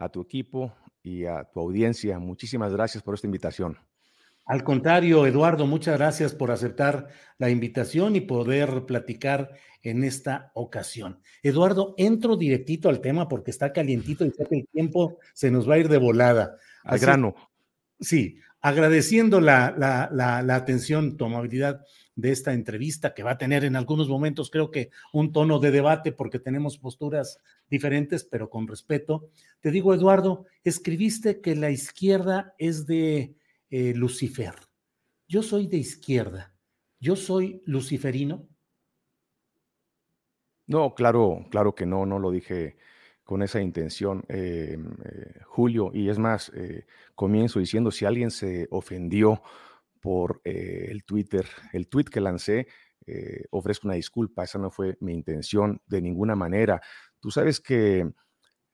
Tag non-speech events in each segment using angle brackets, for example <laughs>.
A tu equipo y a tu audiencia. Muchísimas gracias por esta invitación. Al contrario, Eduardo, muchas gracias por aceptar la invitación y poder platicar en esta ocasión. Eduardo, entro directito al tema porque está calientito y sé que el tiempo se nos va a ir de volada. Al grano. Sí, agradeciendo la, la, la, la atención, tu amabilidad de esta entrevista, que va a tener en algunos momentos, creo que, un tono de debate, porque tenemos posturas diferentes, pero con respeto. Te digo, Eduardo, escribiste que la izquierda es de eh, Lucifer. Yo soy de izquierda. ¿Yo soy luciferino? No, claro, claro que no, no lo dije con esa intención, eh, eh, Julio. Y es más, comienzo diciendo, si alguien se ofendió por eh, el Twitter, el tweet que lancé. Eh, ofrezco una disculpa, esa no fue mi intención de ninguna manera. Tú sabes que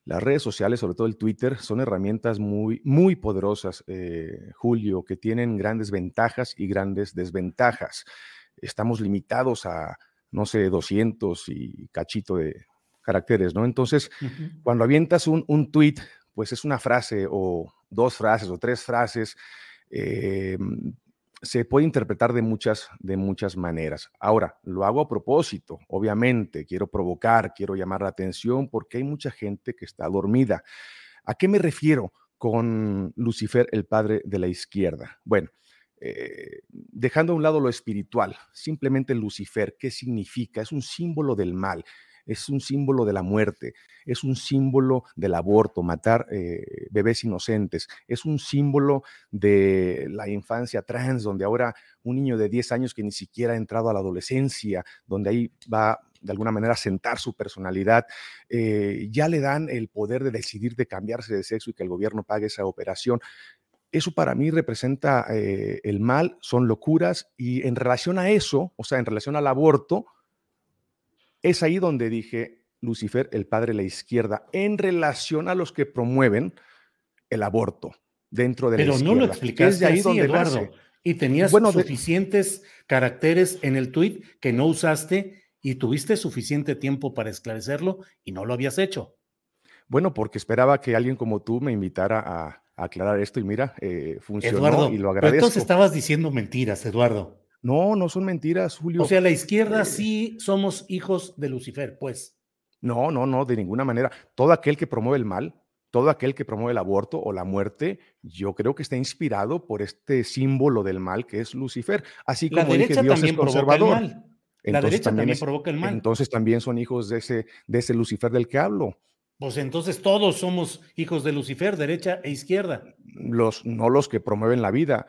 las redes sociales, sobre todo el Twitter, son herramientas muy, muy poderosas, eh, Julio, que tienen grandes ventajas y grandes desventajas. Estamos limitados a, no sé, 200 y cachito de caracteres, ¿no? Entonces, cuando avientas un, un tweet, pues es una frase o dos frases o tres frases se puede interpretar de muchas, de muchas maneras. Ahora, lo hago a propósito, obviamente, quiero provocar, quiero llamar la atención porque hay mucha gente que está dormida. ¿A qué me refiero con Lucifer, el padre de la izquierda? Bueno, eh, dejando a un lado lo espiritual, simplemente Lucifer, ¿qué significa? Es un símbolo del mal, es un símbolo de la muerte, es un símbolo del aborto, matar eh, bebés inocentes, es un símbolo de la infancia trans, donde ahora un niño de 10 años que ni siquiera ha entrado a la adolescencia, donde ahí va de alguna manera a sentar su personalidad, eh, ya le dan el poder de decidir de cambiarse de sexo y que el gobierno pague esa operación. Eso para mí representa eh, el mal, son locuras y en relación a eso, o sea, en relación al aborto, es ahí donde dije, Lucifer, el padre de la izquierda, en relación a los que promueven el aborto dentro de Pero la izquierda. Pero no lo explicaste ahí, donde Eduardo. Y tenías bueno, suficientes de... caracteres en el tuit que no usaste y tuviste suficiente tiempo para esclarecerlo y no lo habías hecho. Bueno, porque esperaba que alguien como tú me invitara a, a aclarar esto y mira, eh, funcionó Eduardo, y lo agradezco. Pero entonces estabas diciendo mentiras, Eduardo. No, no son mentiras, Julio. O sea, la izquierda sí somos hijos de Lucifer, pues. No, no, no, de ninguna manera. Todo aquel que promueve el mal, todo aquel que promueve el aborto o la muerte, yo creo que está inspirado por este símbolo del mal que es Lucifer. Así como la derecha dije, Dios también es conservador. Provoca el mal. La derecha también, también es, provoca el mal. Entonces también son hijos de ese, de ese Lucifer del que hablo. Pues entonces todos somos hijos de Lucifer, derecha e izquierda. Los, no los que promueven la vida.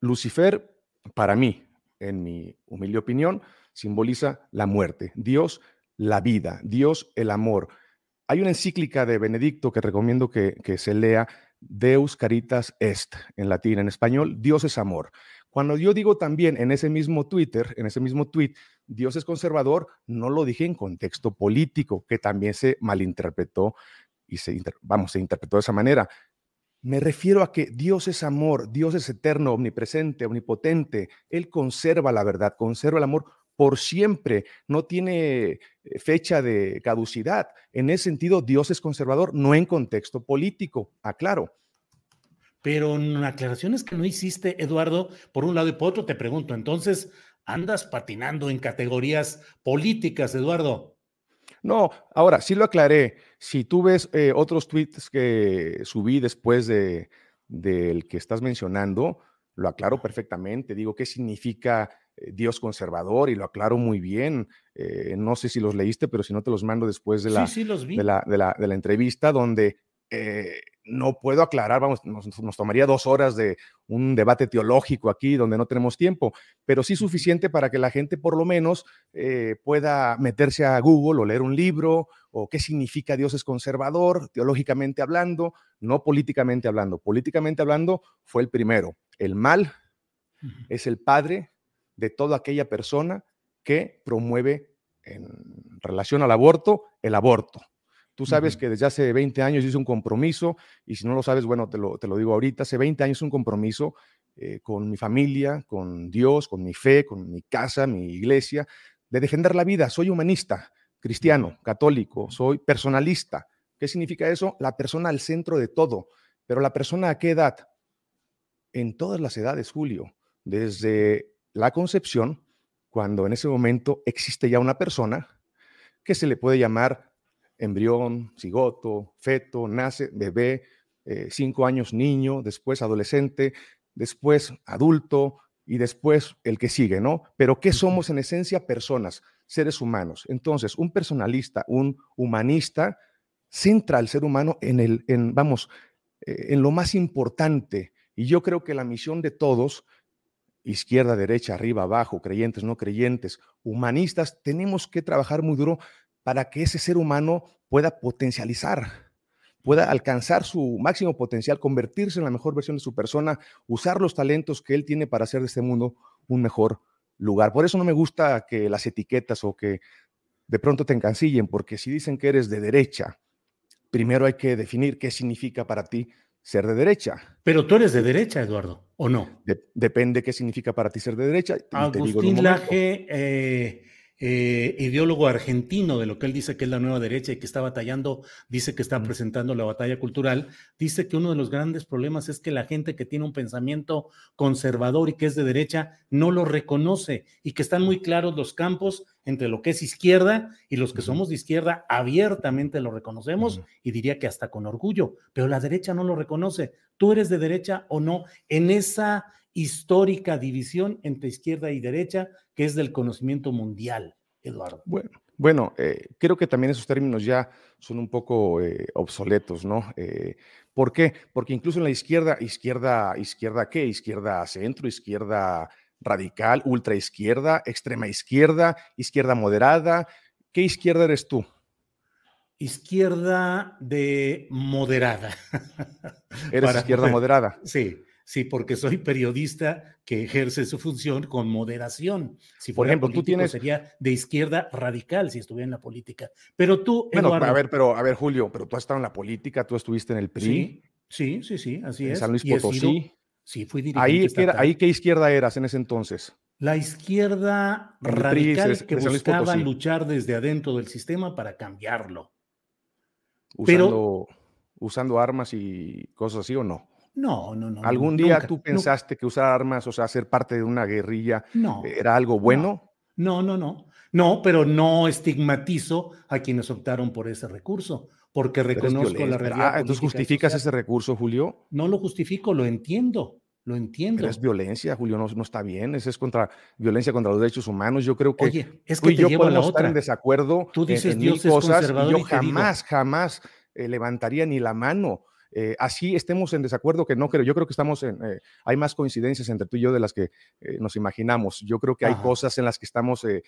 Lucifer, para mí, en mi humilde opinión, simboliza la muerte. Dios, la vida. Dios, el amor. Hay una encíclica de Benedicto que recomiendo que, se lea, Deus Caritas Est, en latín, en español, Dios es amor. Cuando yo digo también en ese mismo Twitter, en ese mismo tweet, Dios es conservador, no lo dije en contexto político, que también se malinterpretó y se, vamos, se interpretó de esa manera. Me refiero a que Dios es amor, Dios es eterno, omnipresente, omnipotente. Él conserva la verdad, conserva el amor por siempre, no tiene eh, fecha de caducidad. En ese sentido, Dios es conservador, no en contexto político, aclaro. Pero en aclaraciones que no hiciste, Eduardo, por un lado y por otro, te pregunto, entonces, ¿andas patinando en categorías políticas, Eduardo? No, ahora sí lo aclaré. Si tú ves eh, otros tweets que subí después de, del que estás mencionando, lo aclaro perfectamente. Digo, ¿qué significa eh, Dios conservador? Y lo aclaro muy bien. Eh, no sé si los leíste, pero si no te los mando después de la, De, la, de, la, de la entrevista, donde eh, no puedo aclarar, vamos, nos, tomaría dos horas de un debate teológico aquí donde no tenemos tiempo, pero sí suficiente para que la gente por lo menos eh, pueda meterse a Google o leer un libro o qué significa Dios es conservador, teológicamente hablando, no políticamente hablando. Políticamente hablando fue el primero. El mal es el padre de toda aquella persona que promueve en relación al aborto el aborto. Tú sabes que desde hace 20 años hice un compromiso, y si no lo sabes, bueno, te lo, te lo digo ahorita, hace 20 años un compromiso eh, con mi familia, con Dios, con mi fe, con mi casa, mi iglesia, de defender la vida. Soy humanista, cristiano, católico, soy personalista. ¿Qué significa eso? La persona al centro de todo. Pero la persona a qué edad? En todas las edades, Julio, desde la concepción, cuando en ese momento existe ya una persona que se le puede llamar embrión, cigoto, feto, nace, bebé, eh, cinco años niño, después adolescente, después adulto y después el que sigue, ¿no? Pero ¿qué somos en esencia? Personas, seres humanos. Entonces, un personalista, un humanista, centra al ser humano en el, en, vamos, eh, en lo más importante. Y yo creo que la misión de todos, izquierda, derecha, arriba, abajo, creyentes, no creyentes, humanistas, tenemos que trabajar muy duro para que ese ser humano pueda potencializar, pueda alcanzar su máximo potencial, convertirse en la mejor versión de su persona, usar los talentos que él tiene para hacer de este mundo un mejor lugar. Por eso no me gusta que las etiquetas o que de pronto te encancillen, porque si dicen que eres de derecha, primero hay que definir qué significa para ti ser de derecha. Pero tú eres de derecha, Eduardo, ¿o no? depende qué significa para ti ser de derecha. Agustín Laje eh, eh, ideólogo argentino de lo que él dice que es la nueva derecha y que está batallando, dice que está presentando la batalla cultural, dice que uno de los grandes problemas es que la gente que tiene un pensamiento conservador y que es de derecha no lo reconoce y que están muy claros los campos entre lo que es izquierda y los que somos de izquierda abiertamente lo reconocemos y diría que hasta con orgullo, pero la derecha no lo reconoce. ¿Tú eres de derecha o no? En esa histórica división entre izquierda y derecha, que es del conocimiento mundial, Eduardo. Bueno, bueno eh, creo que también esos términos ya son un poco eh, obsoletos, ¿no? Eh, ¿Por qué? Porque incluso en la izquierda, izquierda, izquierda qué? Izquierda centro, izquierda radical, ultra izquierda, extrema izquierda, izquierda moderada. ¿Qué izquierda eres tú? Izquierda de moderada. <laughs> ¿Eres izquierda moderada? Sí. Sí, porque soy periodista que ejerce su función con moderación. Si por ejemplo, tú tienes sería de izquierda radical si estuviera en la política. Pero tú, bueno, a ver, pero a ver, Julio, pero tú has estado en la política, tú estuviste en el PRI. Sí, sí, sí, así en es. San Luis Potosí. sí, fui dirigente. Ahí, ahí qué izquierda eras en ese entonces. La izquierda radical que buscaba luchar desde adentro del sistema para cambiarlo. Usando, pero, usando armas y cosas así o no? No, no, no. ¿Algún día tú pensaste que usar armas, o sea, ser parte de una guerrilla, era algo bueno? No, no, no. No, pero no estigmatizo a quienes optaron por ese recurso, porque reconozco la realidad. Ah, entonces justificas ese recurso, Julio. No lo justifico, lo entiendo. Lo entiendo. es violencia, Julio, no, no está bien. Eso es contra violencia contra los derechos humanos. Yo creo que Oye, es que yo llevo podemos estar en desacuerdo tú dices, en, Dios cosas y yo jamás, jamás eh, levantaría ni la mano eh, así estemos en desacuerdo, que no creo, yo creo que estamos en, eh, hay más coincidencias entre tú y yo de las que eh, nos imaginamos. Yo creo que hay cosas en las que estamos, de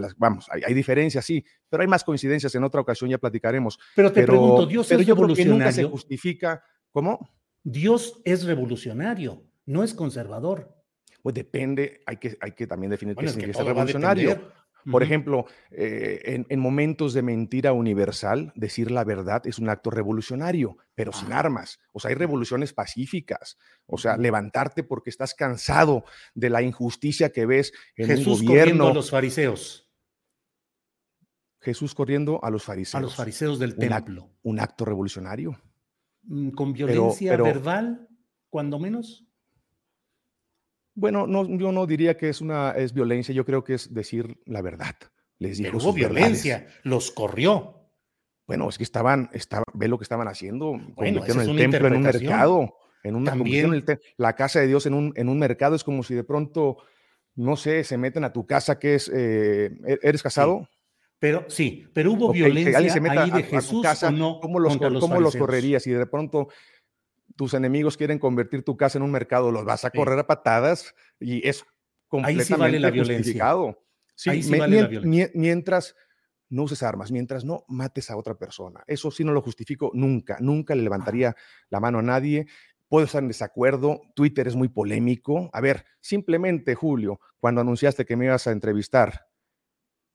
las, vamos, hay, diferencias, sí, pero hay más coincidencias, en otra ocasión ya platicaremos. Pero te pregunto, Dios pero es yo revolucionario. Creo que nunca se justifica, ¿cómo? Dios es revolucionario, no es conservador. Pues depende, hay que, hay que también definir qué significa revolucionario. Por ejemplo, eh, en, momentos de mentira universal, decir la verdad es un acto revolucionario, pero sin armas. O sea, hay revoluciones pacíficas. O sea, levantarte porque estás cansado de la injusticia que ves en Jesús un gobierno. a los fariseos. Jesús corriendo a los fariseos. A los fariseos del templo. Un acto revolucionario. Mm, ¿Con violencia verbal, cuando menos? Bueno, no, yo no diría que es una es violencia, yo creo que es decir la verdad. Les dijo hubo violencia, los corrió. Bueno, es que estaban, ve lo que estaban haciendo, bueno, convirtieron el templo en un mercado, en una También, la casa de Dios en un, en un mercado, es como si de pronto, no sé, se meten a tu casa que es, eh, ¿e-, ¿eres casado? Pero sí, pero hubo violencia ahí de Jesús casa, no ¿cómo los, ¿cómo los correrías? Y de pronto tus enemigos quieren convertir tu casa en un mercado, los vas a correr a patadas y es completamente Ahí vale la justificado. Sí, vale la violencia. Mientras no uses armas, mientras no mates a otra persona. Eso sí no lo justifico nunca, nunca le levantaría la mano a nadie. Puedo estar en desacuerdo, Twitter es muy polémico. A ver, simplemente, Julio, cuando anunciaste que me ibas a entrevistar,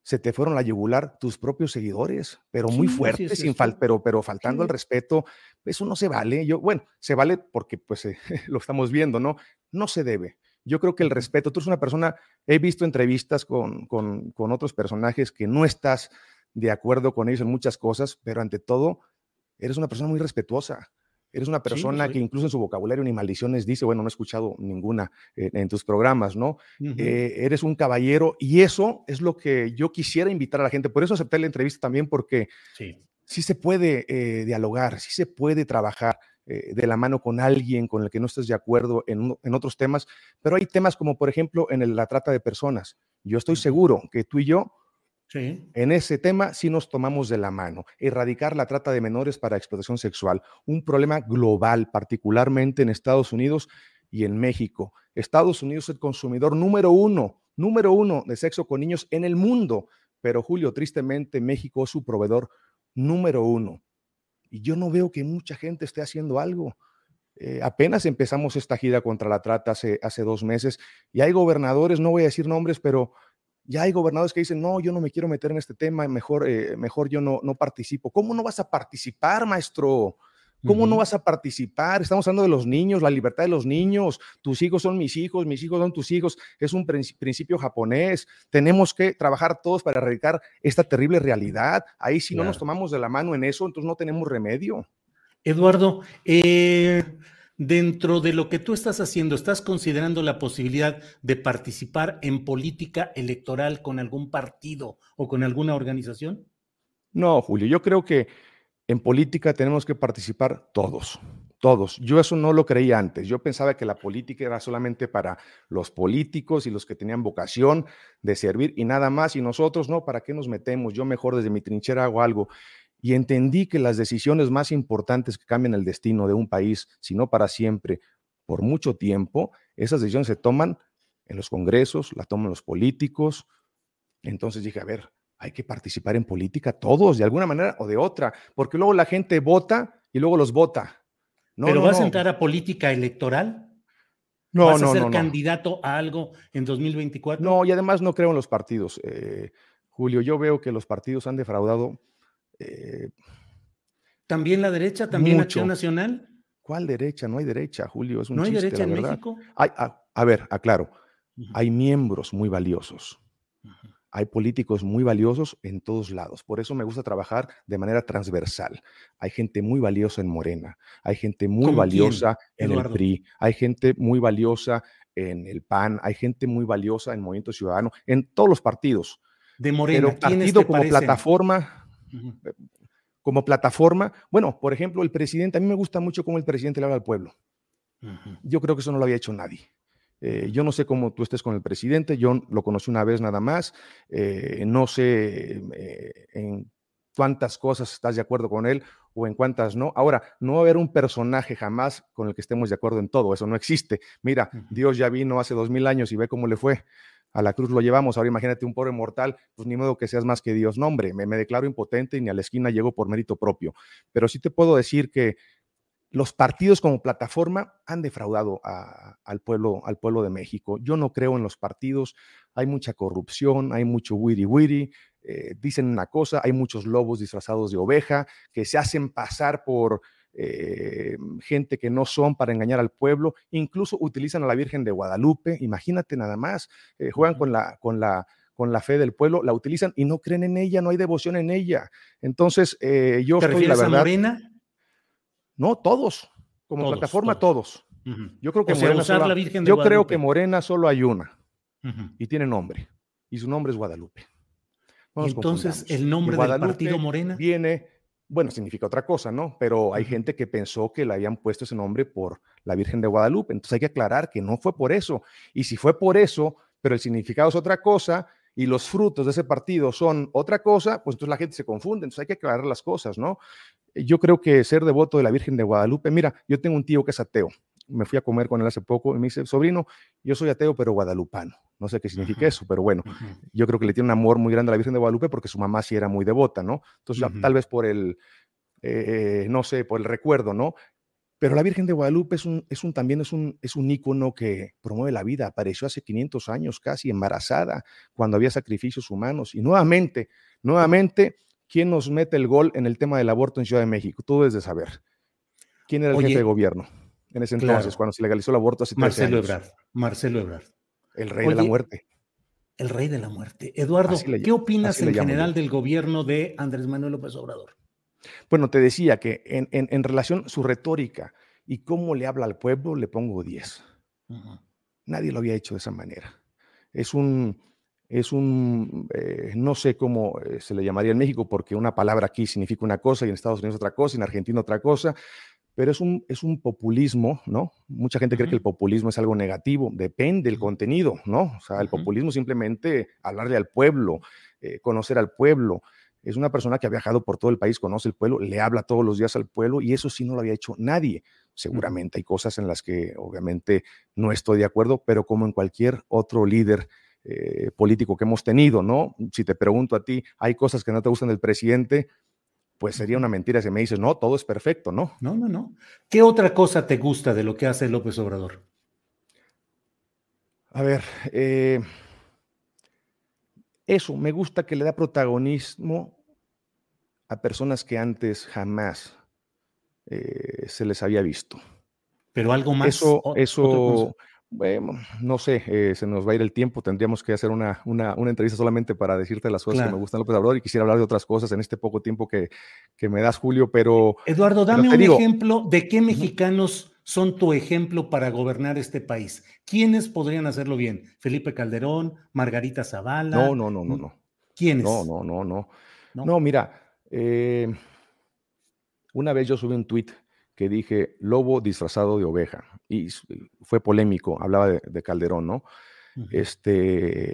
se te fueron a yugular tus propios seguidores, pero muy fuertes, sin fal pero, pero faltando al respeto, eso no se vale. Yo, bueno, se vale porque pues eh, <laughs> lo estamos viendo, ¿no? No se debe. Yo creo que el respeto, tú eres una persona, he visto entrevistas con, con, con otros personajes que no estás de acuerdo con ellos en muchas cosas, pero ante todo, eres una persona muy respetuosa. Eres una persona que incluso en su vocabulario ni maldiciones dice, bueno, no he escuchado ninguna en tus programas, ¿no? Eh, eres un caballero y eso es lo que yo quisiera invitar a la gente. Por eso acepté la entrevista también porque sí, sí se puede eh, dialogar, sí se puede trabajar eh, de la mano con alguien con el que no estés de acuerdo en, en otros temas, pero hay temas como por ejemplo en la trata de personas. Yo estoy seguro que tú y yo en ese tema sí nos tomamos de la mano. Erradicar la trata de menores para explotación sexual, un problema global, particularmente en Estados Unidos y en México. Estados Unidos es el consumidor número uno, número uno de sexo con niños en el mundo, pero Julio, tristemente, México es su proveedor número uno. Y yo no veo que mucha gente esté haciendo algo. Eh, apenas empezamos esta gira contra la trata hace, hace dos meses y hay gobernadores, no voy a decir nombres, pero ya hay gobernadores que dicen, no, yo no me quiero meter en este tema, mejor, eh, mejor yo no, no participo. ¿Cómo no vas a participar, maestro? ¿Cómo no vas a participar? Estamos hablando de los niños, la libertad de los niños. Tus hijos son mis hijos, mis hijos son tus hijos. Es un principio japonés. Tenemos que trabajar todos para erradicar esta terrible realidad. Ahí si no nos tomamos de la mano en eso, entonces no tenemos remedio. Eduardo, eh, Dentro de lo que tú estás haciendo, ¿estás considerando la posibilidad de participar en política electoral con algún partido o con alguna organización? No, Julio, yo creo que en política tenemos que participar todos, todos. Yo eso no lo creía antes. Yo pensaba que la política era solamente para los políticos y los que tenían vocación de servir y nada más. Y nosotros, no, ¿para qué nos metemos? Yo mejor desde mi trinchera hago algo y entendí que las decisiones más importantes que cambian el destino de un país, si no para siempre, por mucho tiempo, esas decisiones se toman en los congresos, la toman los políticos. Entonces dije, a ver, hay que participar en política todos, de alguna manera o de otra, porque luego la gente vota y luego los vota. No, ¿Pero vas a entrar a política electoral? No, ¿Vas a ser candidato a algo en 2024? No, y además no creo en los partidos. Eh, Julio, yo veo que los partidos han defraudado eh, ¿También la derecha? ¿También Acción Nacional? ¿Cuál derecha? No hay derecha, Julio. Es un ¿No hay derecha en México? a, ver, aclaro. Hay miembros muy valiosos. Hay políticos muy valiosos en todos lados. Por eso me gusta trabajar de manera transversal. Hay gente muy valiosa en Morena. Hay gente muy valiosa en el PRI. Hay gente muy valiosa en el PAN. Hay gente muy valiosa en Movimiento Ciudadano. En todos los partidos. De Morena. Pero partido como plataforma eh, como plataforma. Bueno, por ejemplo, el presidente, a mí me gusta mucho cómo el presidente le habla al pueblo. Yo creo que eso no lo había hecho nadie. Eh, yo no sé cómo tú estés con el presidente, yo lo conocí una vez nada más, eh, no sé en cuántas cosas estás de acuerdo con él o en cuántas no. Ahora, no va a haber un personaje jamás con el que estemos de acuerdo en todo, eso no existe. Mira, Dios ya vino hace dos mil años y ve cómo le fue a la cruz lo llevamos. Ahora imagínate un pobre mortal, pues ni modo que seas más que Dios. No, hombre, me, declaro impotente y ni a la esquina llego por mérito propio. Pero sí te puedo decir que los partidos como plataforma han defraudado al, pueblo, al pueblo de México. Yo no creo en los partidos, hay mucha corrupción, hay mucho wiri wiri, eh, dicen una cosa, hay muchos lobos disfrazados de oveja que se hacen pasar por eh, gente que no son para engañar al pueblo, incluso utilizan a la Virgen de Guadalupe, imagínate nada más, eh, juegan con la, con la con la fe del pueblo, la utilizan y no creen en ella, no hay devoción en ella. Entonces, yo ¿Te estoy, la verdad, a Morena? No, todos, como plataforma todos. Yo creo que, Morena, solo, yo creo que Morena solo hay una y tiene nombre y su nombre es Guadalupe. entonces el nombre del partido Morena viene, bueno, significa otra cosa, ¿no? Pero hay gente que pensó que le habían puesto ese nombre por la Virgen de Guadalupe. Entonces hay que aclarar que no fue por eso. Y si fue por eso, pero el significado es otra cosa, y los frutos de ese partido son otra cosa, pues entonces la gente se confunde, entonces hay que aclarar las cosas, ¿no? Yo creo que ser devoto de la Virgen de Guadalupe, mira, yo tengo un tío que es ateo, me fui a comer con él hace poco y me dice, sobrino, yo soy ateo pero guadalupano. No sé qué significa eso, pero bueno, yo creo que le tiene un amor muy grande a la Virgen de Guadalupe porque su mamá sí era muy devota, ¿no? Entonces, tal vez por el, eh, no sé, por el recuerdo, ¿no? Pero la Virgen de Guadalupe es un, es un, también es un, es un ícono que promueve la vida. Apareció hace 500 años casi embarazada cuando había sacrificios humanos. Y nuevamente, nuevamente, ¿quién nos mete el gol en el tema del aborto en Ciudad de México? Tú debes de saber. ¿Quién era el jefe de gobierno en ese entonces, cuando se legalizó el aborto hace Marcelo Ebrard. Marcelo Ebrard. El rey de la muerte. El rey de la muerte. Eduardo, ¿qué opinas en general del gobierno de Andrés Manuel López Obrador? Bueno, te decía que en, en, relación su retórica y cómo le habla al pueblo, le pongo 10. Nadie lo había hecho de esa manera. Es un, es un, eh, no sé cómo eh, se le llamaría en México, porque una palabra aquí significa una cosa y en Estados Unidos otra cosa, y en Argentina otra cosa, pero es un, es un populismo, ¿no? Mucha gente cree que el populismo es algo negativo, depende del contenido, ¿no? O sea, el populismo simplemente hablarle al pueblo, eh, conocer al pueblo, es una persona que ha viajado por todo el país, conoce el pueblo, le habla todos los días al pueblo y eso sí no lo había hecho nadie. Seguramente hay cosas en las que obviamente no estoy de acuerdo, pero como en cualquier otro líder eh, político que hemos tenido, ¿no? Si te pregunto a ti, ¿hay cosas que no te gustan del presidente? Pues sería una mentira si me dices, no, todo es perfecto, ¿no? No, no, no. ¿Qué otra cosa te gusta de lo que hace López Obrador? A ver, eh, eso, me gusta que le da protagonismo a personas que antes jamás eh, se les había visto. Pero algo más. Eso, eso no sé, eh, se nos va a ir el tiempo, tendríamos que hacer una, una, entrevista solamente para decirte las cosas que me gustan López Obrador y quisiera hablar de otras cosas en este poco tiempo que, que me das, Julio, pero... Eduardo, dame un ejemplo de qué mexicanos son tu ejemplo para gobernar este país. ¿Quiénes podrían hacerlo bien? Felipe Calderón, Margarita Zavala. No, no, no, no, no. ¿Quiénes? No, no, no, no. No, mira, eh, una vez yo subí un tuit que dije lobo disfrazado de oveja y fue polémico, hablaba de, Calderón, ¿no? Este.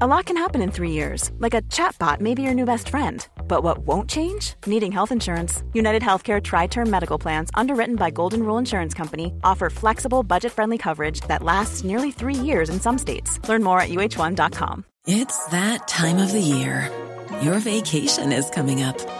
A lot can happen in three years, like a chatbot may be your new best friend. But what won't change? Needing health insurance. United Healthcare Tri Term Medical Plans, underwritten by Golden Rule Insurance Company, offer flexible, budget friendly coverage that lasts nearly three years in some states. Learn more at uh1.com. It's that time of the year. Your vacation is coming up.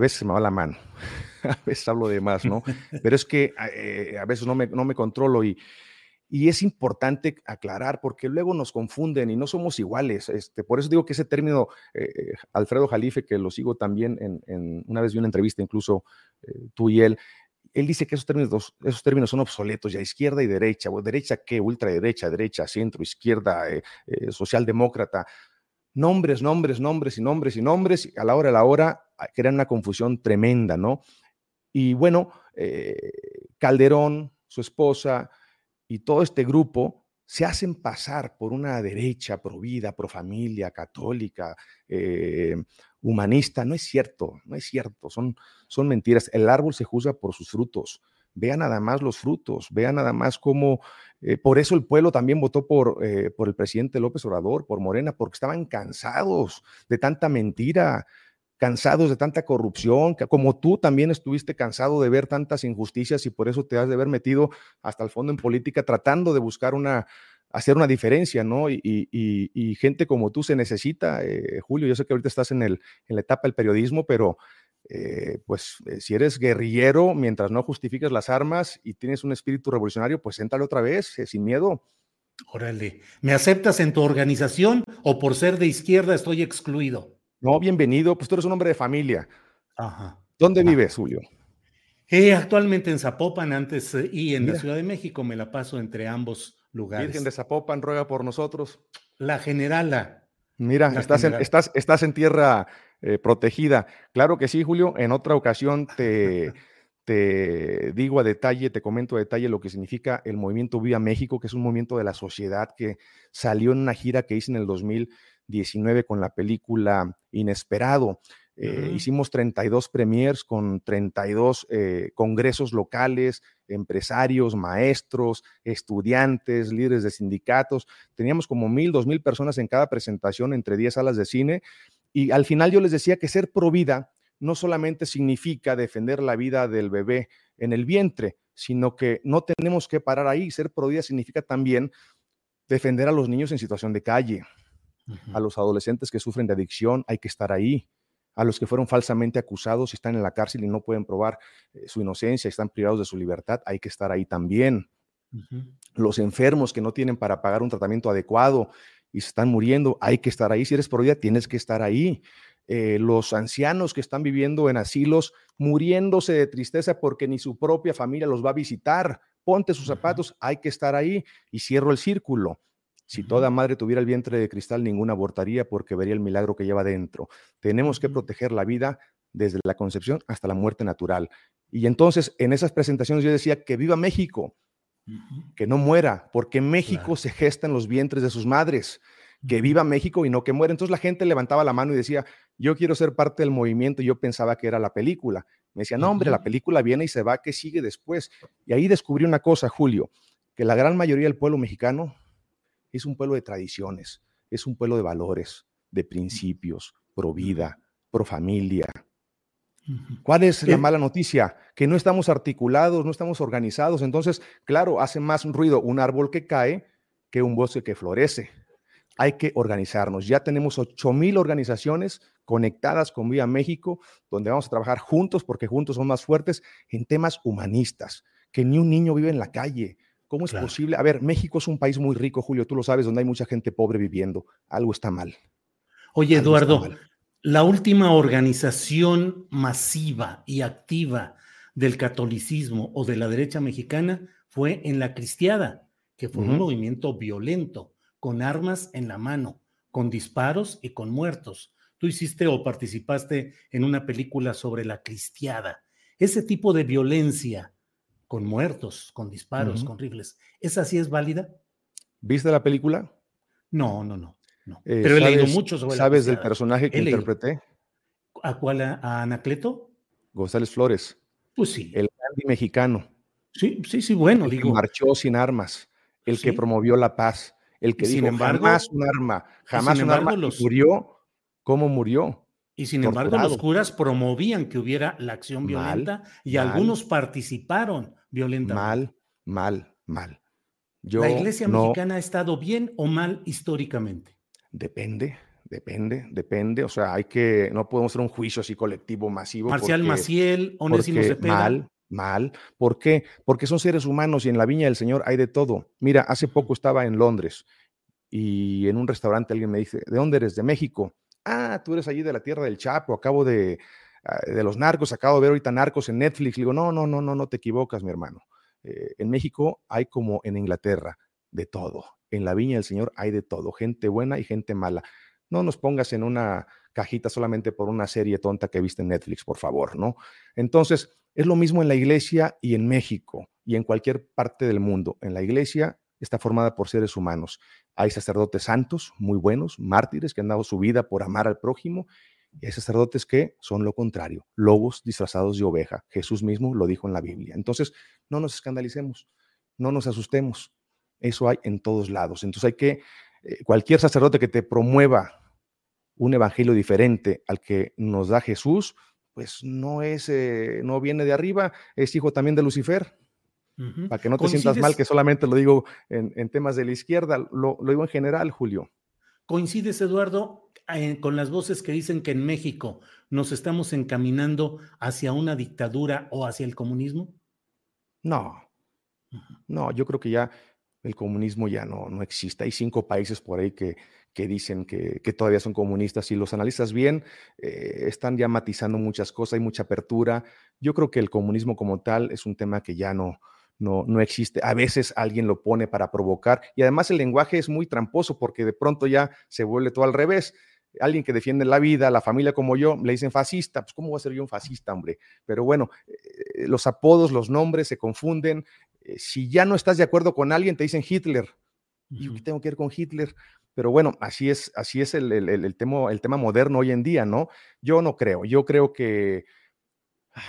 Veces me va la mano, <laughs> a veces hablo de más, ¿no? <laughs> Pero es que eh, a veces no me, no me controlo y, Y es importante aclarar porque luego nos confunden y no somos iguales. Este, por eso digo que ese término, eh, eh, Alfredo Jalife, que lo sigo también en, una vez vi una entrevista, incluso eh, tú y él, él dice que esos términos, esos términos son obsoletos, ya izquierda y derecha, o derecha qué, ultraderecha, derecha, centro, izquierda, socialdemócrata. Nombres, nombres, nombres y nombres y nombres, y a la hora a la hora crean una confusión tremenda, ¿no? Y bueno, Calderón, su esposa, y todo este grupo se hacen pasar por una derecha pro vida, pro familia, católica, eh, humanista. No es cierto, no es cierto, son, son mentiras. El árbol se juzga por sus frutos. Vean nada más los frutos, vean nada más cómo, eh, por eso el pueblo también votó por, eh, por el presidente López Obrador, por Morena, porque estaban cansados de tanta mentira, cansados de tanta corrupción, como tú también estuviste cansado de ver tantas injusticias y por eso te has de haber metido hasta el fondo en política tratando de buscar una, hacer una diferencia, ¿no? Y, gente como tú se necesita, eh, Julio, yo sé que ahorita estás en, el, en la etapa del periodismo, pero eh, pues eh, si eres guerrillero, mientras no justifiques las armas y tienes un espíritu revolucionario, pues éntale otra vez, sin miedo. Órale, ¿me aceptas en tu organización o por ser de izquierda estoy excluido? No, bienvenido, pues tú eres un hombre de familia. Ajá. ¿Dónde vives, Julio? Eh, actualmente en Zapopan, antes eh, y en la Ciudad de México, me la paso entre ambos lugares. Virgen de Zapopan, ruega por nosotros. La generala. Mira, estás, En, estás, estás en tierra eh, protegida. Claro que sí, Julio. En otra ocasión te, <laughs> te digo a detalle, te comento a detalle lo que significa el movimiento Viva México, que es un movimiento de la sociedad que salió en una gira que hice en el 2000 19 con la película Inesperado. Eh, hicimos 32 premiers con 32 eh, congresos locales, empresarios, maestros, estudiantes, líderes de sindicatos. Teníamos como mil, dos mil personas en cada presentación entre 10 salas de cine. Y al final yo les decía que ser pro vida no solamente significa defender la vida del bebé en el vientre, sino que no tenemos que parar ahí. Ser pro vida significa también defender a los niños en situación de calle, a los adolescentes que sufren de adicción, hay que estar ahí. A los que fueron falsamente acusados y están en la cárcel y no pueden probar eh, su inocencia, y están privados de su libertad, hay que estar ahí también. Los enfermos que no tienen para pagar un tratamiento adecuado y se están muriendo, hay que estar ahí. Si eres por vida, tienes que estar ahí. Eh, los ancianos que están viviendo en asilos, muriéndose de tristeza porque ni su propia familia los va a visitar. Ponte sus zapatos, hay que estar ahí y cierro el círculo. Si toda madre tuviera el vientre de cristal, ninguna abortaría porque vería el milagro que lleva dentro. Tenemos que proteger la vida desde la concepción hasta la muerte natural. Y entonces en esas presentaciones yo decía que viva México, que no muera, porque México se gesta en los vientres de sus madres. Que viva México y no que muera. Entonces la gente levantaba la mano y decía, yo quiero ser parte del movimiento. Yo pensaba que era la película. Me decía, no, hombre, la película viene y se va, ¿qué sigue después? Y ahí descubrí una cosa, Julio, que la gran mayoría del pueblo mexicano es un pueblo de tradiciones, es un pueblo de valores, de principios, pro vida, pro familia. ¿Cuál es la mala noticia? Que no estamos articulados, no estamos organizados. Entonces, claro, hace más ruido un árbol que cae que un bosque que florece. Hay que organizarnos. Ya tenemos 8,000 organizaciones conectadas con Viva México, donde vamos a trabajar juntos, porque juntos son más fuertes en temas humanistas. Que ni un niño vive en la calle, ¿Cómo es posible? A ver, México es un país muy rico, Julio, tú lo sabes, donde hay mucha gente pobre viviendo. Algo está mal. Oye, Eduardo, la última organización masiva y activa del catolicismo o de la derecha mexicana fue en la Cristiada, que fue un movimiento violento, con armas en la mano, con disparos y con muertos. Tú hiciste o participaste en una película sobre la Cristiada. Ese tipo de violencia con muertos, con disparos, con rifles. ¿Esa sí es válida? ¿Viste la película? No, no, no. Eh, Pero he leído mucho sobre ¿Sabes del personaje que interpreté? ¿A cuál? ¿A Anacleto? González Flores. Pues sí. El Gandhi mexicano. Sí, sí, sí, bueno, el digo. Que marchó sin armas, el que promovió la paz, el que sin dijo embargo, jamás un arma, jamás un arma, los... murió. ¿Cómo murió? Y sin embargo, los curas promovían que hubiera la acción violenta y algunos participaron violentamente. Mal, mal, mal. ¿La iglesia mexicana ha estado bien o mal históricamente? Depende, depende, depende. O sea, hay que, no podemos hacer un juicio así colectivo, masivo. Marcial Maciel, Onésimo Cepeda. Mal, mal. ¿Por qué? Porque son seres humanos y en la viña del Señor hay de todo. Mira, hace poco estaba en Londres y en un restaurante alguien me dice, ¿de dónde eres? De México ah, tú eres allí de la tierra del Chapo, acabo de, de los narcos, acabo de ver ahorita narcos en Netflix. Le digo, no, no, no, no, no te equivocas, mi hermano. Eh, en México hay como en Inglaterra, de todo. En la viña del Señor hay de todo, gente buena y gente mala. No nos pongas en una cajita solamente por una serie tonta que viste en Netflix, por favor, ¿no? Entonces, es lo mismo en la iglesia y en México y en cualquier parte del mundo. En la iglesia está formada por seres humanos. Hay sacerdotes santos, muy buenos, mártires, que han dado su vida por amar al prójimo, y hay sacerdotes que son lo contrario, lobos disfrazados de oveja. Jesús mismo lo dijo en la Biblia. Entonces, no nos escandalicemos, no nos asustemos. Eso hay en todos lados. Entonces hay que, eh, cualquier sacerdote que te promueva un evangelio diferente al que nos da Jesús, pues no es, eh, no viene de arriba, es hijo también de Lucifer. Para que no te sientas mal, que solamente lo digo en, temas de la izquierda, lo, digo en general, Julio. ¿Coincides, Eduardo, con las voces que dicen que en México nos estamos encaminando hacia una dictadura o hacia el comunismo? No, no, yo creo que ya el comunismo ya no, no existe. Hay cinco países por ahí que, que dicen que, todavía son comunistas y los analistas bien eh, están ya matizando muchas cosas, hay mucha apertura. Yo creo que el comunismo como tal es un tema que ya no, no, no existe. A veces alguien lo pone para provocar y además el lenguaje es muy tramposo porque de pronto ya se vuelve todo al revés. Alguien que defiende la vida, la familia como yo, le dicen fascista. Pues, ¿cómo voy a ser yo un fascista, hombre? Pero bueno, eh, los apodos, los nombres se confunden. Eh, si ya no estás de acuerdo con alguien, te dicen Hitler. ¿Y qué tengo que ver con Hitler? Pero bueno, así es, así es el, el, tema, el tema moderno hoy en día, ¿no? Yo no creo, yo creo que,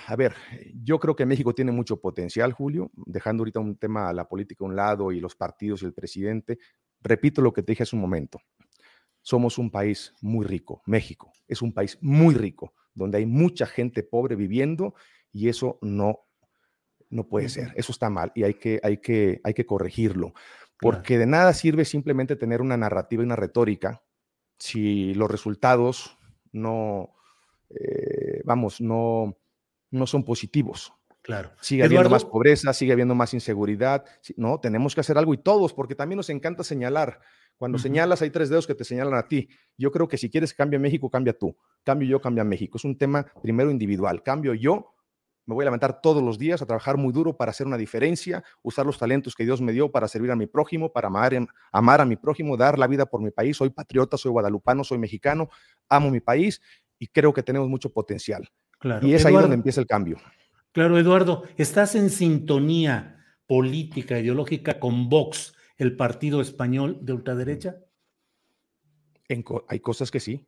a ver, yo creo que México tiene mucho potencial, Julio, dejando ahorita un tema, la política a un lado y los partidos y el presidente. Repito lo que te dije hace un momento. Somos un país muy rico, México es un país muy rico, donde hay mucha gente pobre viviendo y eso no, no puede ser, eso está mal y hay que, hay que, hay que corregirlo. Porque de nada sirve simplemente tener una narrativa y una retórica si los resultados no, eh, vamos, no, no son positivos. Claro. Sigue habiendo más pobreza, sigue habiendo más inseguridad. No, tenemos que hacer algo y todos, porque también nos encanta señalar. Cuando señalas, hay tres dedos que te señalan a ti. Yo creo que si quieres que cambie México, cambia tú. Cambio yo, cambia México. Es un tema primero individual. Cambio yo me voy a levantar todos los días a trabajar muy duro para hacer una diferencia, usar los talentos que Dios me dio para servir a mi prójimo, para amar, amar a mi prójimo, dar la vida por mi país. Soy patriota, soy guadalupano, soy mexicano, amo mi país y creo que tenemos mucho potencial. Y es ahí donde empieza el cambio. Claro, Eduardo, ¿estás en sintonía política, ideológica con Vox, el partido español de ultraderecha? hay cosas que sí.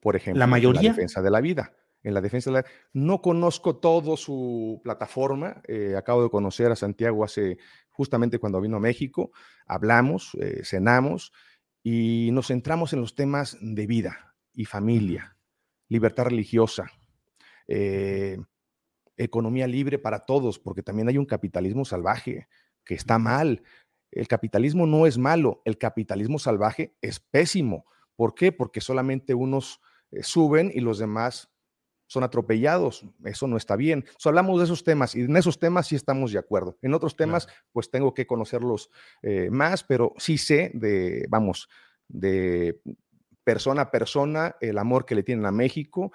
Por ejemplo, la mayoría. La defensa de la vida en la defensa de la... No conozco todo su plataforma, eh, acabo de conocer a Santiago hace justamente cuando vino a México, hablamos, eh, cenamos y nos centramos en los temas de vida y familia, libertad religiosa, eh, economía libre para todos, porque también hay un capitalismo salvaje que está mal. El capitalismo no es malo, el capitalismo salvaje es pésimo. ¿Por qué? Porque solamente unos suben y los demás son atropellados. Eso no está bien. hablamos de esos temas y en esos temas sí estamos de acuerdo. En otros temas, pues tengo que conocerlos eh, más, pero sí sé de, vamos, de persona a persona el amor que le tienen a México.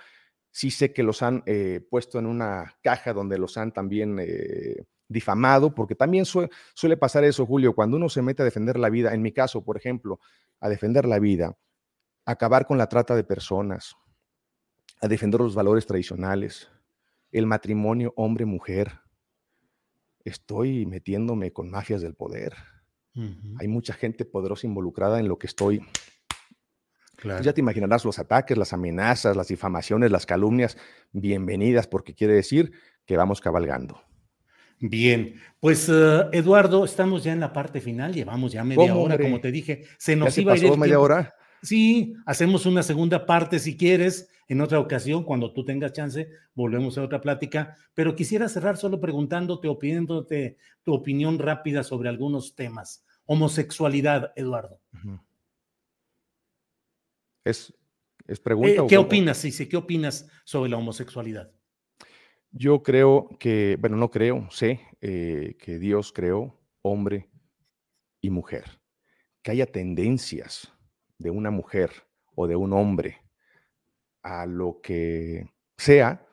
Sí sé que los han eh, puesto en una caja donde los han también eh, difamado, porque también suele pasar eso, Julio, cuando uno se mete a defender la vida, en mi caso, por ejemplo, a defender la vida, acabar con la trata de personas, a defender los valores tradicionales, el matrimonio hombre-mujer. Estoy metiéndome con mafias del poder. Hay mucha gente poderosa involucrada en lo que estoy. Ya te imaginarás los ataques, las amenazas, las difamaciones, las calumnias, bienvenidas, porque quiere decir que vamos cabalgando. Bien, pues eh, Eduardo, estamos ya en la parte final, llevamos ya media hora, como te dije, se nos iba a ir media hora. Sí, hacemos una segunda parte si quieres, en otra ocasión, cuando tú tengas chance, volvemos a otra plática, pero quisiera cerrar solo preguntándote o pidiéndote tu opinión rápida sobre algunos temas. Homosexualidad, Eduardo. ¿Es, es pregunta? Eh, ¿Qué opinas, sí, qué opinas sobre la homosexualidad? Yo creo que, bueno, no creo, sé eh, que Dios creó hombre y mujer, que haya tendencias de una mujer o de un hombre a lo que sea,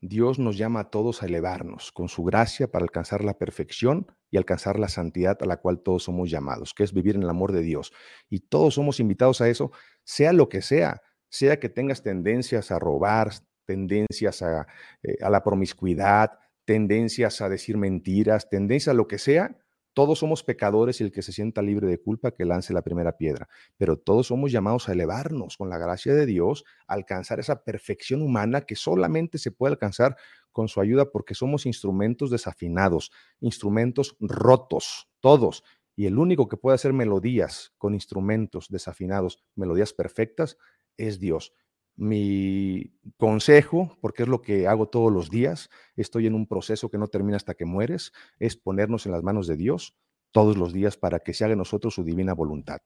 Dios nos llama a todos a elevarnos con su gracia para alcanzar la perfección y alcanzar la santidad a la cual todos somos llamados, que es vivir en el amor de Dios. Y todos somos invitados a eso, sea lo que sea, sea que tengas tendencias a robar, tendencias a, eh, a la promiscuidad, tendencias a decir mentiras, tendencias a lo que sea, Todos somos pecadores y el que se sienta libre de culpa que lance la primera piedra, pero todos somos llamados a elevarnos con la gracia de Dios, a alcanzar esa perfección humana que solamente se puede alcanzar con su ayuda porque somos instrumentos desafinados, instrumentos rotos, todos. Y el único que puede hacer melodías con instrumentos desafinados, melodías perfectas, es Dios. Mi consejo, porque es lo que hago todos los días, estoy en un proceso que no termina hasta que mueres, es ponernos en las manos de Dios todos los días para que se haga en nosotros su divina voluntad.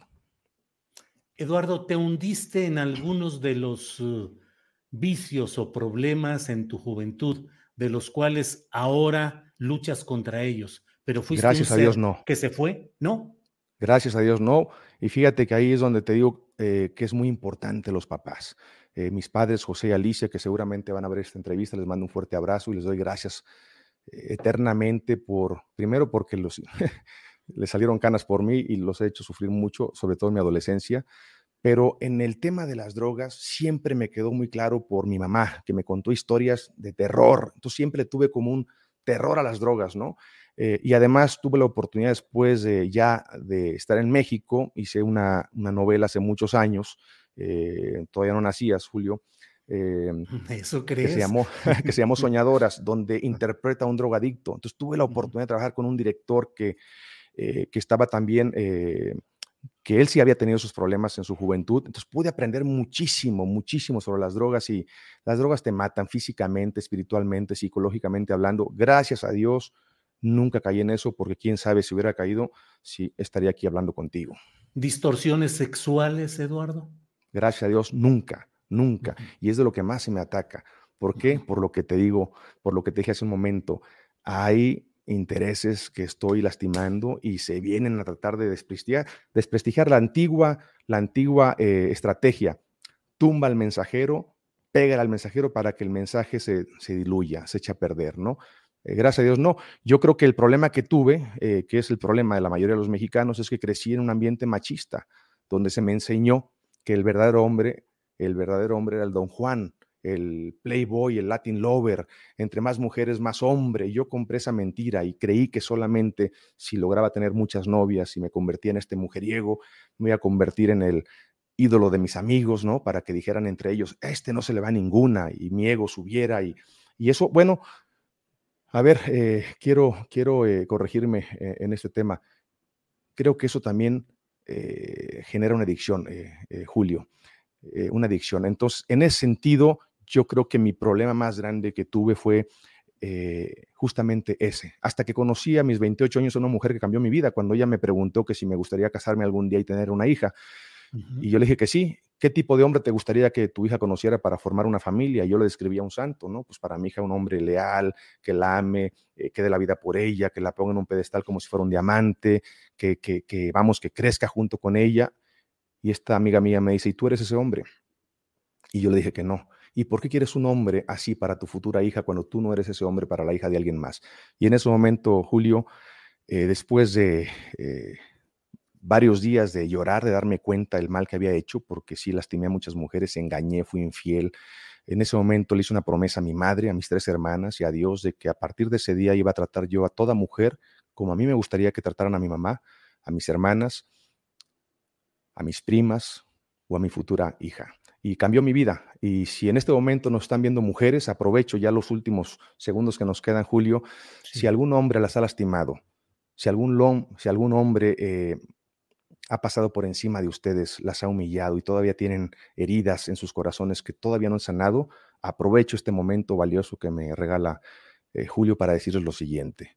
Eduardo, ¿te hundiste en algunos de los uh, vicios o problemas en tu juventud de los cuales ahora luchas contra ellos? Pero fuiste Gracias a Dios no. Que se fue, ¿no? Gracias a Dios no. Y fíjate que ahí es donde te digo eh, que es muy importante los papás. Eh, mis padres, José y Alicia, que seguramente van a ver esta entrevista, les mando un fuerte abrazo y les doy gracias eh, eternamente por, primero porque los, <laughs> les salieron canas por mí y los he hecho sufrir mucho, sobre todo en mi adolescencia. Pero en el tema de las drogas siempre me quedó muy claro por mi mamá, que me contó historias de terror. Entonces siempre tuve como un terror a las drogas, ¿no? Eh, y además tuve la oportunidad después de ya de estar en México, hice una, una novela hace muchos años eh, todavía no nacías, Julio. Eh, <laughs> ¿Eso crees? <laughs> Que se, llamó, que se llamó Soñadoras, donde interpreta a un drogadicto. Entonces tuve la oportunidad de trabajar con un director que, eh, que estaba también, que él sí había tenido sus problemas en su juventud. Entonces pude aprender muchísimo, muchísimo sobre las drogas y las drogas te matan físicamente, espiritualmente, psicológicamente hablando. Gracias a Dios, nunca caí en eso porque quién sabe si hubiera caído, si estaría aquí hablando contigo. ¿Distorsiones sexuales, Eduardo? Gracias a Dios, nunca, nunca. Y es de lo que más se me ataca. ¿Por qué? Por lo que te digo, por lo que te dije hace un momento. Hay intereses que estoy lastimando y se vienen a tratar de desprestigiar, desprestigiar la antigua, la antigua eh, estrategia. Tumba al mensajero, pega al mensajero para que el mensaje se, diluya, se eche a perder, ¿no? Eh, gracias a Dios, no. Yo creo que el problema que tuve, eh, que es el problema de la mayoría de los mexicanos, es que crecí en un ambiente machista, donde se me enseñó que el verdadero hombre, el verdadero hombre era el Don Juan, el playboy, el Latin lover, entre más mujeres, más hombre. Yo compré esa mentira y creí que solamente si lograba tener muchas novias y me convertía en este mujeriego, me iba a convertir en el ídolo de mis amigos, ¿no? Para que dijeran entre ellos, este no se le va a ninguna y mi ego subiera y, y eso, bueno, a ver, eh, quiero, quiero eh, corregirme eh, en este tema. Creo que eso también eh, genera una adicción, eh, eh, Julio, una adicción. Entonces, en ese sentido, yo creo que mi problema más grande que tuve fue justamente ese. Hasta que conocí a mis 28 años a una mujer que cambió mi vida, cuando ella me preguntó que si me gustaría casarme algún día y tener una hija. Y yo le dije que sí, ¿qué tipo de hombre te gustaría que tu hija conociera para formar una familia? Yo le describía a un santo, ¿no? Pues para mi hija un hombre leal, que la ame, eh, que dé la vida por ella, que la ponga en un pedestal como si fuera un diamante, que, que, que, vamos, que crezca junto con ella. Y esta amiga mía me dice, ¿y tú eres ese hombre? Y yo le dije que no. ¿Y por qué quieres un hombre así para tu futura hija cuando tú no eres ese hombre para la hija de alguien más? Y en ese momento, Julio, eh, después de... Eh, varios días de llorar, de darme cuenta del mal que había hecho, porque sí lastimé a muchas mujeres, engañé, fui infiel. En ese momento le hice una promesa a mi madre, a mis tres hermanas y a Dios de que a partir de ese día iba a tratar yo a toda mujer como a mí me gustaría que trataran a mi mamá, a mis hermanas, a mis primas o a mi futura hija. Y cambió mi vida. Y si en este momento nos están viendo mujeres, aprovecho ya los últimos segundos que nos quedan, Julio. Si algún hombre las ha lastimado, si algún, si algún hombre eh, ha pasado por encima de ustedes, las ha humillado y todavía tienen heridas en sus corazones que todavía no han sanado, aprovecho este momento valioso que me regala eh, Julio para decirles lo siguiente.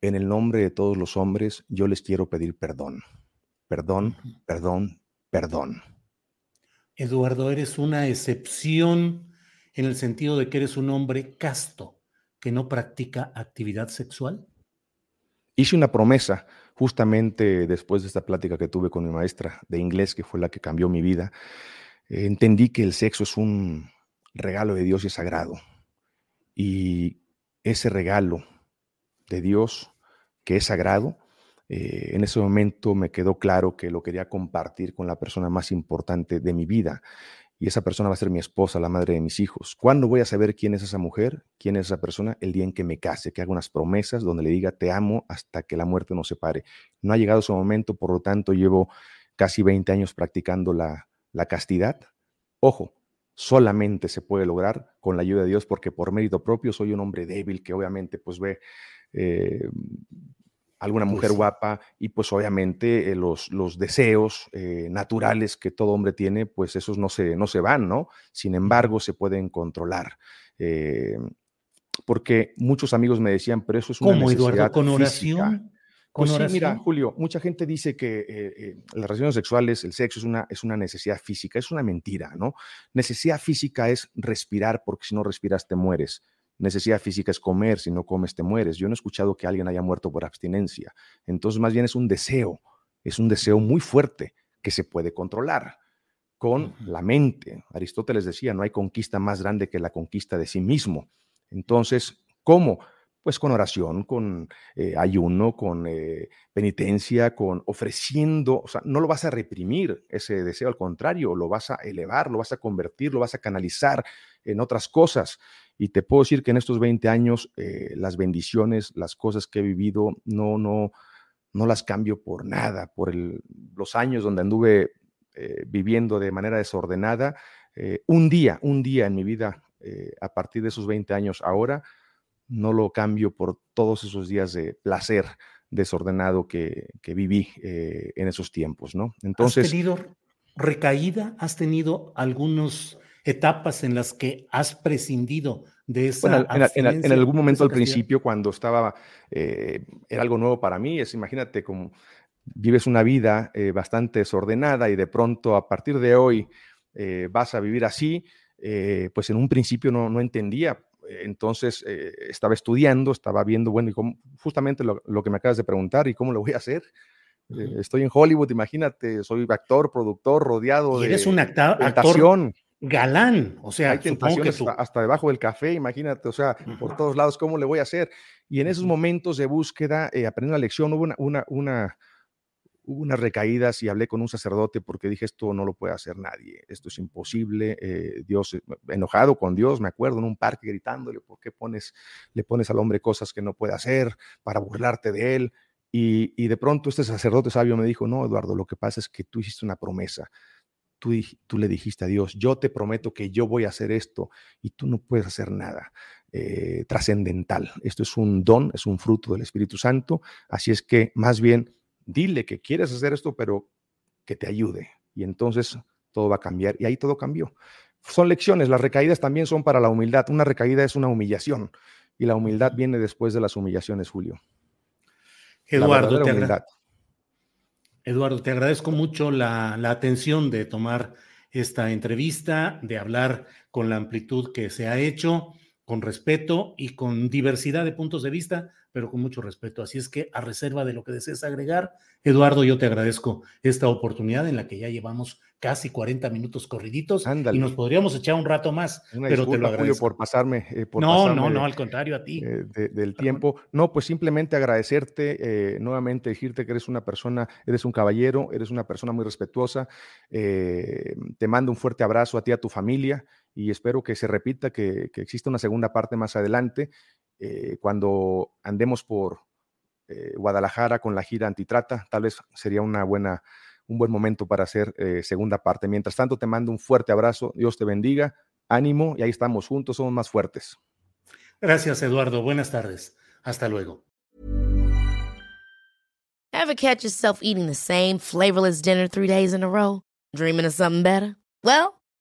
En el nombre de todos los hombres, yo les quiero pedir perdón. Perdón, perdón, perdón. Eduardo, eres una excepción en el sentido de que eres un hombre casto que no practica actividad sexual. Hice una promesa justamente después de esta plática que tuve con mi maestra de inglés, que fue la que cambió mi vida. entendí que el sexo es un regalo de Dios y es sagrado. Y ese regalo de Dios, que es sagrado, eh, en ese momento me quedó claro que lo quería compartir con la persona más importante de mi vida. Y esa persona va a ser mi esposa, la madre de mis hijos. ¿Cuándo voy a saber quién es esa mujer, quién es esa persona? El día en que me case, que haga unas promesas donde le diga te amo hasta que la muerte nos separe. No ha llegado ese momento, por lo tanto llevo casi 20 años practicando la, la castidad. Ojo, solamente se puede lograr con la ayuda de Dios porque por mérito propio soy un hombre débil que obviamente pues ve eh, alguna mujer Pues guapa y pues obviamente eh, los, los deseos eh, naturales que todo hombre tiene, pues esos no se, no se van, ¿no? Sin embargo, se pueden controlar. Eh, porque muchos amigos me decían, pero eso es una ¿Cómo, necesidad Eduardo? ¿Con física". oración? ¿Con Pues sí, mira, oración? Julio, mucha gente dice que las relaciones sexuales, el sexo es una, es una necesidad física, es una mentira, ¿no? Necesidad física es respirar, porque si no respiras te mueres. Necesidad física es comer, si no comes te mueres. Yo no he escuchado que alguien haya muerto por abstinencia. Entonces, más bien es un deseo, es un deseo muy fuerte que se puede controlar con la mente. Aristóteles decía, no hay conquista más grande que la conquista de sí mismo. Entonces, ¿cómo? Pues con oración, con eh, ayuno, con eh, penitencia, con ofreciendo, o sea, no lo vas a reprimir ese deseo, al contrario, lo vas a elevar, lo vas a convertir, lo vas a canalizar en otras cosas. Y te puedo decir que en estos 20 años, eh, las bendiciones, las cosas que he vivido, no, no, no las cambio por nada, por el- los años donde anduve eh, viviendo de manera desordenada. eh, un día, un día en mi vida, a partir de esos 20 años ahora, no lo cambio por todos esos días de placer desordenado que, que viví en esos tiempos, ¿no? ¿Has Entonces, tenido recaída? ¿Has tenido algunas etapas en las que has prescindido de esa Bueno, en, en- en- en abstinencia, algún de momento al castidad? principio, cuando estaba, eh, era algo nuevo para mí, es imagínate como vives una vida eh, bastante desordenada y de pronto a partir de hoy eh, vas a vivir así, eh, pues en un principio no, no entendía. Entonces estaba estudiando, estaba viendo, bueno, y cómo- justamente lo, lo que me acabas de preguntar, ¿y cómo lo voy a hacer? Estoy en Hollywood, imagínate, soy actor, productor, rodeado Y de eres un acta- actor. Galán, o sea, Hay tentaciones tú, hasta, hasta debajo del café, imagínate, o sea, por todos lados, ¿cómo le voy a hacer? Y en esos momentos de búsqueda, eh, aprendí una lección, hubo una, una, una, hubo unas recaídas y hablé con un sacerdote porque dije, esto no lo puede hacer nadie, esto es imposible, eh, Dios, eh, enojado con Dios, me acuerdo, en un parque gritándole, ¿por qué pones, le pones al hombre cosas que no puede hacer para burlarte de él? Y, y de pronto este sacerdote sabio me dijo, no, Eduardo, lo que pasa es que tú hiciste una promesa, tú, le dijiste a Dios, yo te prometo que yo voy a hacer esto y tú no puedes hacer nada eh, trascendental. Esto es un don, es un fruto del Espíritu Santo. Así es que más bien dile que quieres hacer esto, pero que te ayude. Y entonces todo va a cambiar. Y ahí todo cambió. Son lecciones. Las recaídas también son para la humildad. Una recaída es una humillación. Y la humildad viene después de las humillaciones, Julio. Eduardo, te, agra-. Eduardo, te agradezco mucho la, la atención de tomar esta entrevista, de hablar con la amplitud que se ha hecho, con respeto y con diversidad de puntos de vista, pero con mucho respeto. Así es que a reserva de lo que desees agregar, Eduardo, yo te agradezco esta oportunidad en la que ya llevamos casi 40 minutos corriditos Ándale. y nos podríamos echar un rato más, Una pero te lo Julio, agradezco. por pasarme. eh, por no, pasarme no, no, al contrario, a ti. eh, de- del tiempo. No, pues simplemente agradecerte, eh, nuevamente decirte que eres una persona, eres un caballero, eres una persona muy respetuosa. te mando un fuerte abrazo a ti, a tu familia, y espero que se repita, que, que exista una segunda parte más adelante, eh, cuando andemos por eh, Guadalajara con la gira antitrata, tal vez sería una buena, un buen momento para hacer eh, segunda parte. Mientras tanto, te mando un fuerte abrazo, Dios te bendiga, ánimo, y ahí estamos juntos, somos más fuertes. Gracias, Eduardo. Buenas tardes. Hasta luego. Ever catch yourself eating the same flavorless dinner three days in a row? Dreaming of something better? Well,